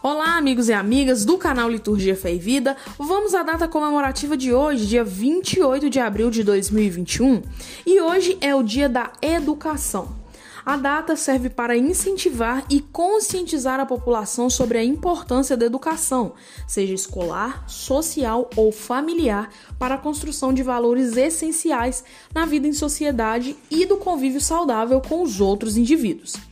Olá, amigos e amigas do canal Liturgia Fé e Vida. Vamos à data comemorativa de hoje, dia 28 de abril de 2021, e hoje é o Dia da Educação. A data serve para incentivar e conscientizar a população sobre a importância da educação, seja escolar, social ou familiar, para a construção de valores essenciais na vida em sociedade e do convívio saudável com os outros indivíduos.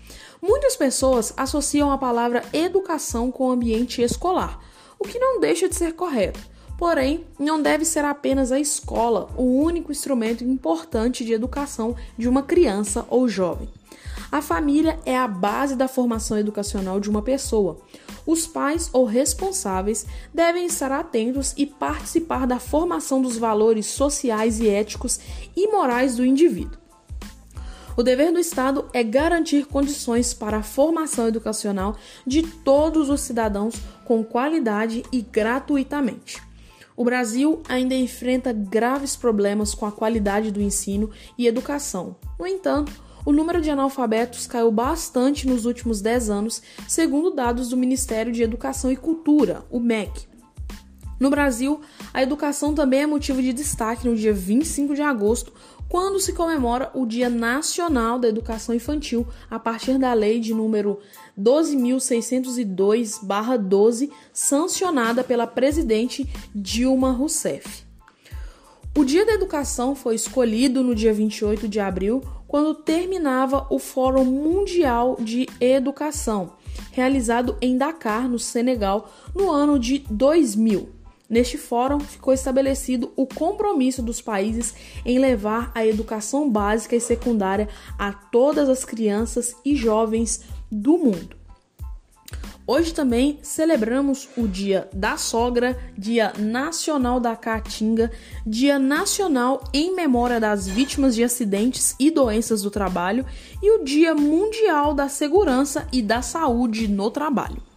Muitas pessoas associam a palavra educação com o ambiente escolar, o que não deixa de ser correto. Porém, não deve ser apenas a escola o único instrumento importante de educação de uma criança ou jovem. A família é a base da formação educacional de uma pessoa. Os pais ou responsáveis devem estar atentos e participar da formação dos valores sociais e éticos e morais do indivíduo. O dever do Estado é garantir condições para a formação educacional de todos os cidadãos com qualidade e gratuitamente. O Brasil ainda enfrenta graves problemas com a qualidade do ensino e educação. No entanto, o número de analfabetos caiu bastante nos últimos 10 anos, segundo dados do Ministério de Educação e Cultura, o MEC. No Brasil, a educação também é motivo de destaque no dia 25 de agosto, quando se comemora o Dia Nacional da Educação Infantil, a partir da lei de número 12.602-12, sancionada pela presidente Dilma Rousseff. O Dia da Educação foi escolhido no dia 28 de abril, quando terminava o Fórum Mundial de Educação, realizado em Dakar, no Senegal, no ano de 2000. Neste fórum ficou estabelecido o compromisso dos países em levar a educação básica e secundária a todas as crianças e jovens do mundo. Hoje também celebramos o Dia da Sogra, Dia Nacional da Caatinga, Dia Nacional em memória das vítimas de acidentes e doenças do trabalho e o Dia Mundial da Segurança e da Saúde no Trabalho.